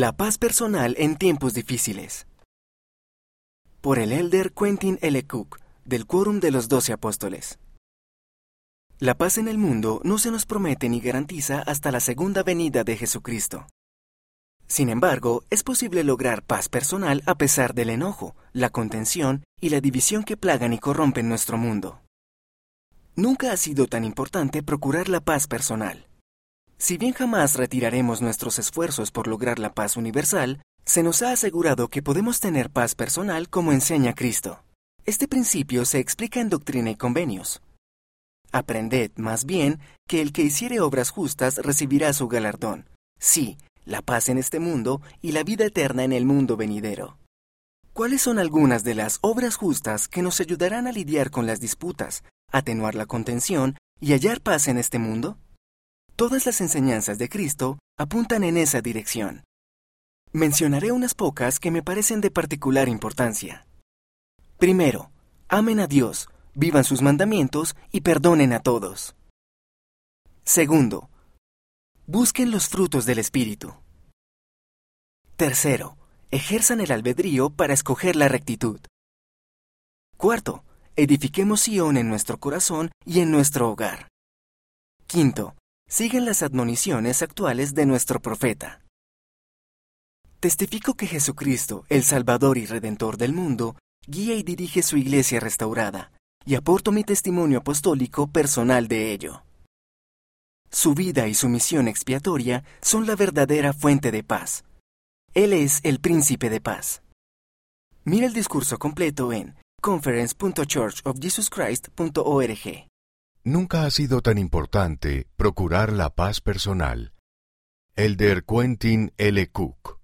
La paz personal en tiempos difíciles. Por el elder Quentin L. Cook, del Quórum de los Doce Apóstoles. La paz en el mundo no se nos promete ni garantiza hasta la segunda venida de Jesucristo. Sin embargo, es posible lograr paz personal a pesar del enojo, la contención y la división que plagan y corrompen nuestro mundo. Nunca ha sido tan importante procurar la paz personal. Si bien jamás retiraremos nuestros esfuerzos por lograr la paz universal, se nos ha asegurado que podemos tener paz personal como enseña Cristo. Este principio se explica en Doctrina y Convenios. Aprended, más bien, que el que hiciere obras justas recibirá su galardón. Sí, la paz en este mundo y la vida eterna en el mundo venidero. ¿Cuáles son algunas de las obras justas que nos ayudarán a lidiar con las disputas, atenuar la contención y hallar paz en este mundo? Todas las enseñanzas de Cristo apuntan en esa dirección. Mencionaré unas pocas que me parecen de particular importancia. Primero, amen a Dios, vivan sus mandamientos y perdonen a todos. Segundo, busquen los frutos del Espíritu. Tercero, ejerzan el albedrío para escoger la rectitud. Cuarto, edifiquemos Sion en nuestro corazón y en nuestro hogar. Quinto, siguen las admoniciones actuales de nuestro profeta. Testifico que Jesucristo, el Salvador y Redentor del mundo, guía y dirige su iglesia restaurada, y aporto mi testimonio apostólico personal de ello. Su vida y su misión expiatoria son la verdadera fuente de paz. Él es el príncipe de paz. Mira el discurso completo en conference.churchofjesuschrist.org. Nunca ha sido tan importante procurar la paz personal. Elder Quentin L. Cook